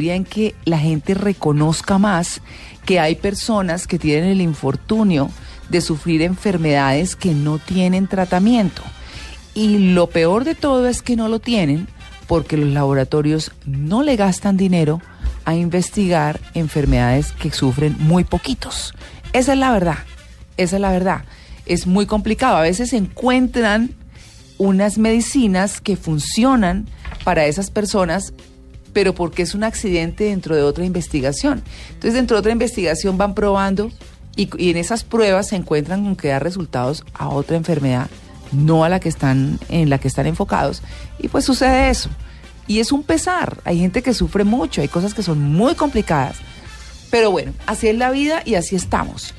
en que la gente reconozca más que hay personas que tienen el infortunio de sufrir enfermedades que no tienen tratamiento. Y lo peor de todo es que no lo tienen porque los laboratorios no le gastan dinero a investigar enfermedades que sufren muy poquitos. Esa es la verdad, esa es la verdad. Es muy complicado. A veces encuentran unas medicinas que funcionan para esas personas pero porque es un accidente dentro de otra investigación. Entonces, dentro de otra investigación van probando y, en esas pruebas se encuentran con que da resultados a otra enfermedad, no a la que están, en la que están enfocados. Y pues sucede eso. Y es un pesar. Hay gente que sufre mucho, hay cosas que son muy complicadas. Pero bueno, así es la vida y así estamos.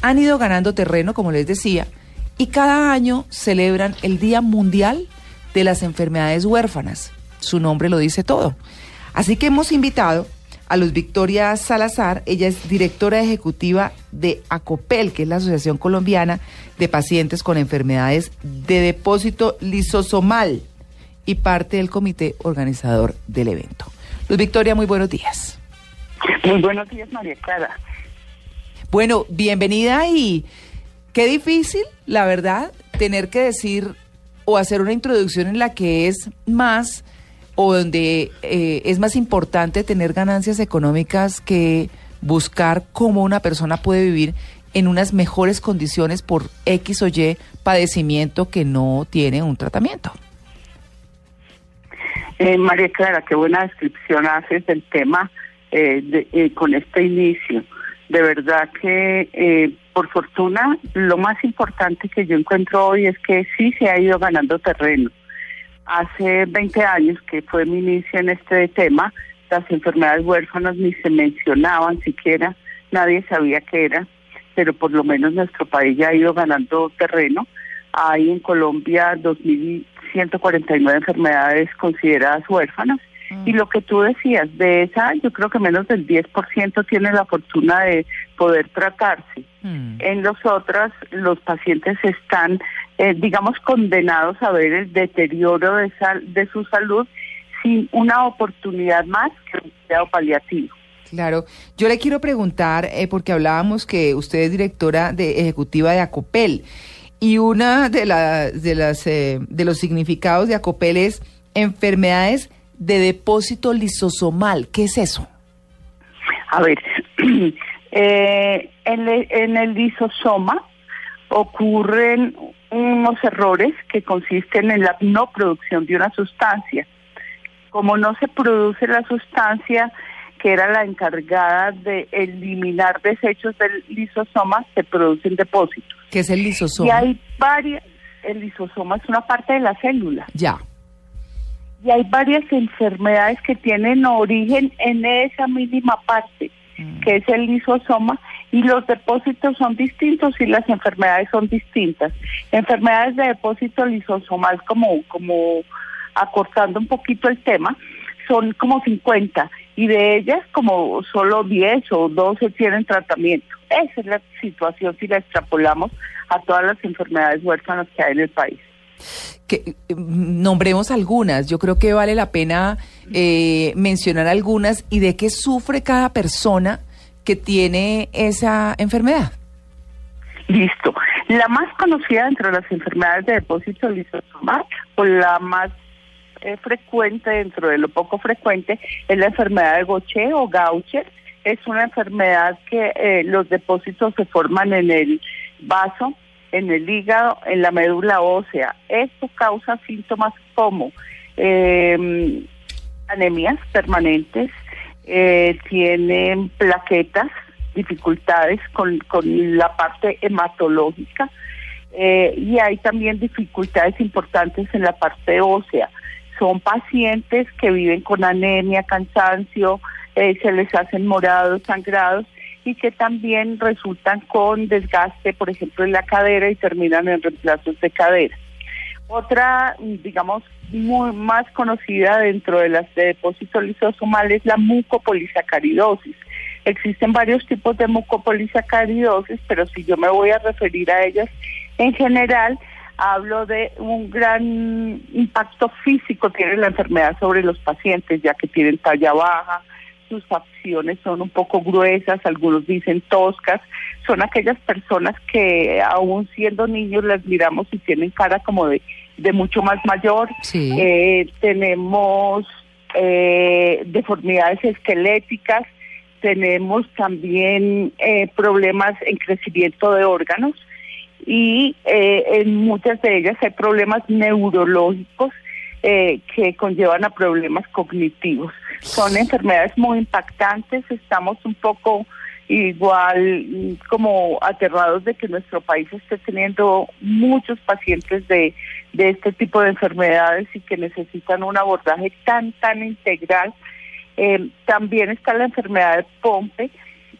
Han ido ganando terreno, como les decía, y cada año celebran el Día Mundial de las Enfermedades Huérfanas. Su nombre lo dice todo. Así que hemos invitado a Luz Victoria Salazar, ella es directora ejecutiva de ACOPEL, que es la Asociación Colombiana de Pacientes con Enfermedades de Depósito Lisosomal y parte del comité organizador del evento. Luz Victoria, muy buenos días. Muy buenos días, María Clara. Bueno, bienvenida y qué difícil, la verdad, tener que decir o hacer una introducción en la que es más o donde eh, es más importante tener ganancias económicas que buscar cómo una persona puede vivir en unas mejores condiciones por X o Y padecimiento que no tiene un tratamiento. Eh, María Clara, qué buena descripción haces del tema eh, eh, con este inicio. De verdad que, por fortuna, lo más importante que yo encuentro hoy es que sí se ha ido ganando terreno hace 20 años que fue mi inicio en este tema, las enfermedades huérfanas ni se mencionaban siquiera, nadie sabía qué era, pero por lo menos nuestro país ya ha ido ganando terreno. Hay en Colombia 2.149 enfermedades consideradas huérfanas y lo que tú decías, de esa yo creo que menos del 10% tiene la fortuna de poder tratarse. Mm. En los otros, los pacientes están, eh, digamos, condenados a ver el deterioro de, de su salud sin una oportunidad más que un cuidado paliativo. Claro, yo le quiero preguntar, eh, porque hablábamos que usted es directora de, ejecutiva de ACOPEL, y una de, de, las, eh, de los significados de ACOPEL es enfermedades de depósito lisosomal. ¿Qué es eso? A ver, eh, en, el lisosoma ocurren unos errores que consisten en la no producción de una sustancia. Como no se produce la sustancia que era la encargada de eliminar desechos del lisosoma, se producen depósitos. ¿Qué es el lisosoma? Y hay varias, el lisosoma es una parte de la célula. Ya y hay varias enfermedades que tienen origen en esa mínima parte, mm. que es el lisosoma, y los depósitos son distintos y las enfermedades son distintas. Enfermedades de depósito lisosomal, como, como acortando un poquito el tema, son como 50 y de ellas como solo 10 o 12 tienen tratamiento. Esa es la situación si la extrapolamos a todas las enfermedades huérfanas que hay en el país nombremos algunas. Yo creo que vale la pena eh, mencionar algunas y de qué sufre cada persona que tiene esa enfermedad. Listo. La más conocida entre las enfermedades de depósito lisosomal o la más eh, frecuente dentro de lo poco frecuente es la enfermedad de Gaucher o Gaucher. Es una enfermedad que eh, los depósitos se forman en el vaso en el hígado, en la médula ósea. Esto causa síntomas como eh, anemias permanentes, eh, tienen plaquetas, dificultades con, con la parte hematológica eh, y hay también dificultades importantes en la parte ósea. Son pacientes que viven con anemia, cansancio, eh, se les hacen morados, sangrados y que también resultan con desgaste, por ejemplo, en la cadera y terminan en reemplazos de cadera. Otra, digamos, muy más conocida dentro de las de depósitos lisosomales es la mucopolisacaridosis. Existen varios tipos de mucopolisacaridosis, pero si yo me voy a referir a ellas en general, hablo de un gran impacto físico que tiene la enfermedad sobre los pacientes, ya que tienen talla baja, sus facciones son un poco gruesas, algunos dicen toscas, son aquellas personas que aún siendo niños las miramos y tienen cara como de, de mucho más mayor. Eh, tenemos eh, deformidades esqueléticas, tenemos también eh, problemas en crecimiento de órganos y en muchas de ellas hay problemas neurológicos que conllevan a problemas cognitivos. Son enfermedades muy impactantes, estamos un poco igual mm, como aterrados de que nuestro país esté teniendo muchos pacientes de, de este tipo de enfermedades y que necesitan un abordaje tan, tan integral. Eh, también está la enfermedad de Pompe.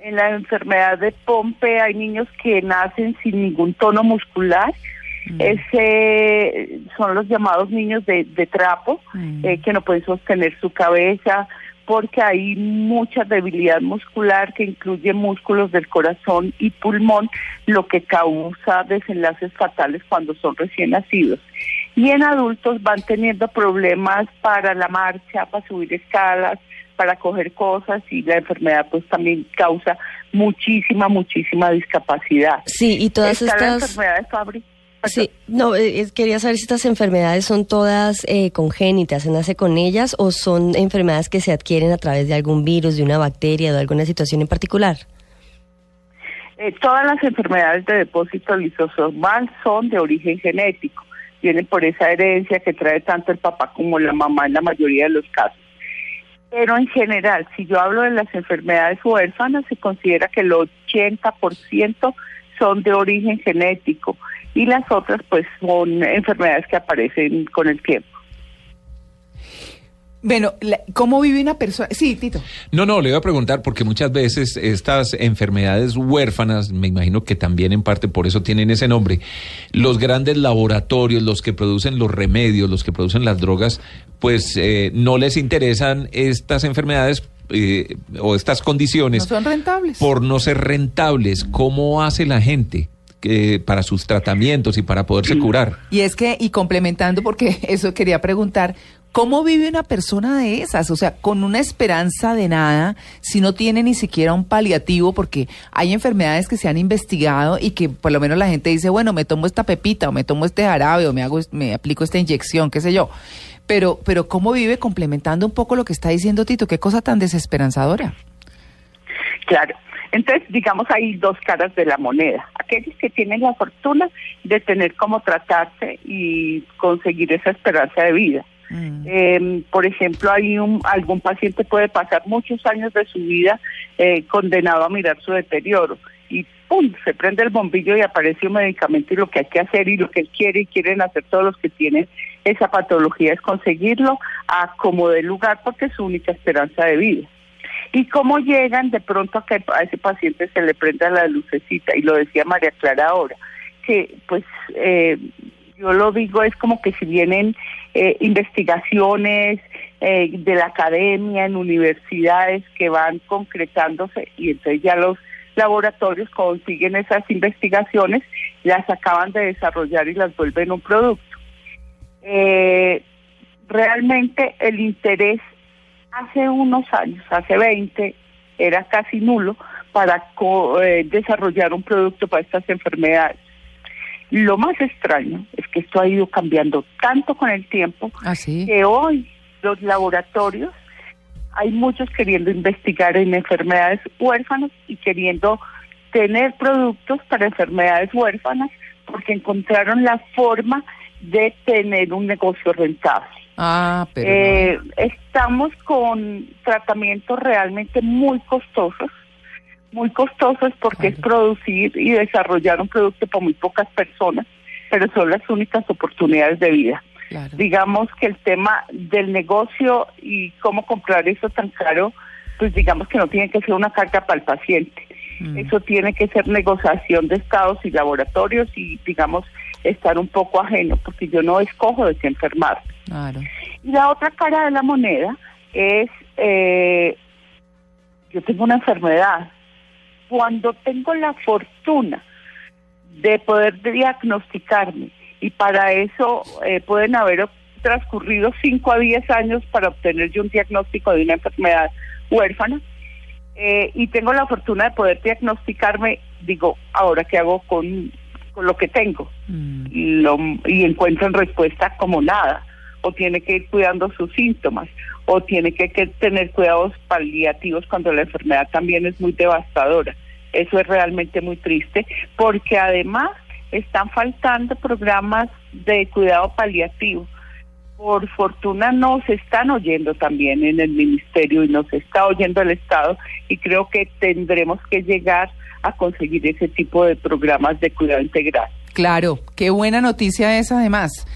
En la enfermedad de Pompe hay niños que nacen sin ningún tono muscular. Mm. Ese son los llamados niños de, de trapo, eh, que no pueden sostener su cabeza, porque hay mucha debilidad muscular que incluye músculos del corazón y pulmón, lo que causa desenlaces fatales cuando son recién nacidos. Y en adultos van teniendo problemas para la marcha, para subir escalas, para coger cosas y la enfermedad pues también causa muchísima, muchísima discapacidad. Sí, y todas estas... enfermedades, Sí, no, eh, quería saber si estas enfermedades son todas eh, congénitas, ¿se nace con ellas o son enfermedades que se adquieren a través de algún virus, de una bacteria, de alguna situación en particular? Eh, todas las enfermedades de depósito lisosomal son de origen genético, vienen por esa herencia que trae tanto el papá como la mamá en la mayoría de los casos. Pero en general, si yo hablo de las enfermedades huérfanas, se considera que el 80% son de origen genético y las otras pues son enfermedades que aparecen con el tiempo. Bueno, ¿cómo vive una persona? Sí, Tito. No, no, le voy a preguntar porque muchas veces estas enfermedades huérfanas, me imagino que también en parte por eso tienen ese nombre, los grandes laboratorios, los que producen los remedios, los que producen las drogas, pues eh, no les interesan estas enfermedades eh, o estas condiciones. No son rentables. Por no ser rentables. ¿Cómo hace la gente? Para sus tratamientos y para poderse curar. Y es que, y complementando, porque eso quería preguntar, ¿cómo vive una persona de esas? O sea, con una esperanza de nada, si no tiene ni siquiera un paliativo, porque hay enfermedades que se han investigado y que por lo menos la gente dice, bueno, me tomo esta pepita o me tomo este jarabe o me hago, me aplico esta inyección, qué sé yo. Pero, pero ¿cómo vive complementando un poco lo que está diciendo Tito? Qué cosa tan desesperanzadora. Claro. Entonces, digamos, hay dos caras de la moneda. Aquellos que tienen la fortuna de tener cómo tratarse y conseguir esa esperanza de vida. Mm. Em, por ejemplo, hay un, algún paciente puede pasar muchos años de su vida eh, condenado a mirar su deterioro y ¡pum! se prende el bombillo y aparece un medicamento y lo que hay que hacer y lo que él quiere y quieren hacer todos los que tienen esa patología es conseguirlo a como de lugar porque es su única esperanza de vida y cómo llegan de pronto a que a ese paciente se le prenda la lucecita. Y lo decía María Clara ahora que pues eh, yo lo digo es como que si vienen eh, investigaciones eh, de la academia en universidades que van concretándose y entonces ya los laboratorios consiguen esas investigaciones las acaban de desarrollar y las vuelven un producto. Realmente el interés hace unos años, hace 20, era casi nulo para eh, desarrollar un producto para estas enfermedades. Lo más extraño es que esto ha ido cambiando tanto con el tiempo ¿Ah, que hoy los laboratorios hay muchos queriendo investigar en enfermedades huérfanas y queriendo tener productos para enfermedades huérfanas porque encontraron la forma de tener un negocio rentable. Ah, pero eh, estamos con tratamientos realmente muy costosos, muy costosos porque es producir y desarrollar un producto para muy pocas personas, pero son las únicas oportunidades de vida. Digamos que el tema del negocio y cómo comprar eso tan caro, pues digamos que no tiene que ser una carga para el paciente. Mm. Eso tiene que ser negociación de estados y laboratorios y digamos estar un poco ajeno, porque yo no escojo de qué enfermar. Y la otra cara de la moneda es, eh, yo tengo una enfermedad. Cuando tengo la fortuna de poder diagnosticarme, y para eso eh, pueden haber transcurrido 5 a 10 años para obtener yo un diagnóstico de una enfermedad huérfana eh, y tengo la fortuna de poder diagnosticarme, digo, ahora qué hago con, con lo que tengo Mm. y, lo, y encuentran respuesta como nada o tiene que ir cuidando sus síntomas o tiene que, que tener cuidados paliativos cuando la enfermedad también es muy devastadora. Eso es realmente muy triste porque además están faltando programas de cuidado paliativo. Por fortuna nos están oyendo también en el ministerio y nos está oyendo el Estado y creo que tendremos que llegar a conseguir ese tipo de programas de cuidado integral. Claro, qué buena noticia es además.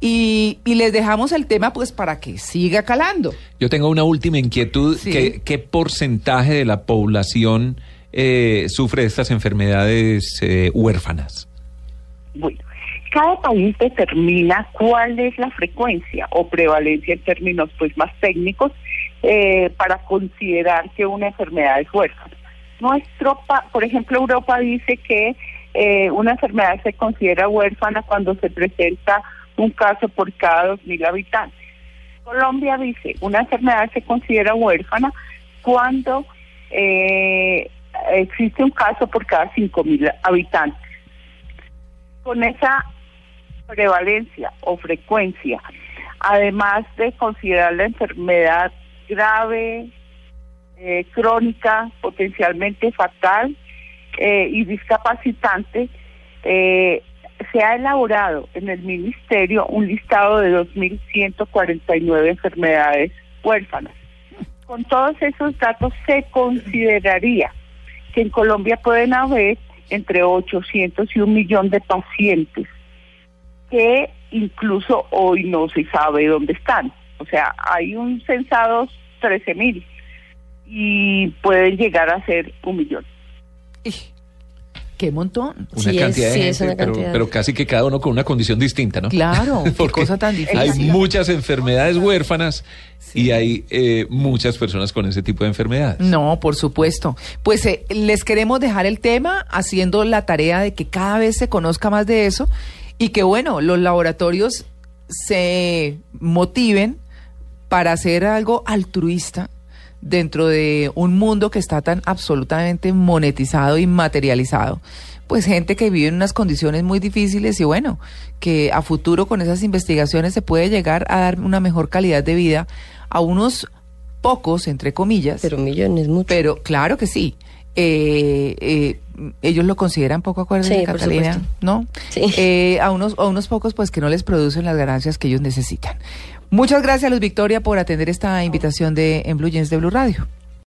Y, y les dejamos el tema pues para que siga calando. Yo tengo una última inquietud. Sí. ¿Qué, qué porcentaje de la población eh, sufre de estas enfermedades eh, huérfanas? Bueno, cada país determina cuál es la frecuencia o prevalencia en términos pues más técnicos eh, para considerar que una enfermedad es huérfana. Nuestro, por ejemplo, Europa dice que eh, una enfermedad se considera huérfana cuando se presenta un caso por cada dos mil habitantes. Colombia dice una enfermedad se considera huérfana cuando eh, existe un caso por cada cinco mil habitantes con esa prevalencia o frecuencia, además de considerar la enfermedad grave, eh, crónica, potencialmente fatal eh, y discapacitante, eh, se ha elaborado en el Ministerio un listado de 2.149 enfermedades huérfanas. Con todos esos datos se consideraría que en Colombia pueden haber entre 800 y un millón de pacientes que incluso hoy no se sabe dónde están. O sea, hay un censados 13 mil y pueden llegar a ser un millón. ¡Qué montón! Una Sí, es- cantidad sí, de es una pero, cantidad. pero casi que cada uno con una condición distinta, ¿no? Claro, qué Porque cosa tan difícil. Hay muchas enfermedades huérfanas y hay eh, muchas personas con ese tipo de enfermedades. No, por supuesto. Pues eh, les queremos dejar el tema haciendo la tarea de que cada vez se conozca más de eso y que, bueno, los laboratorios se motiven para hacer algo altruista dentro de un mundo que está tan absolutamente monetizado y materializado. Pues gente que vive en unas condiciones muy difíciles y bueno, que a futuro con esas investigaciones se puede llegar a dar una mejor calidad de vida a unos pocos, entre comillas, Pero millones, mucho. pero claro que sí. Eh, eh, ellos lo consideran poco, acuérdense, Sí, Catalina. ¿no? Sí. Eh, a, unos, a unos pocos, pues que no les producen las ganancias que ellos necesitan. Muchas gracias, Luz Victoria, por atender esta invitación de En Blue Jeans de Blue Radio.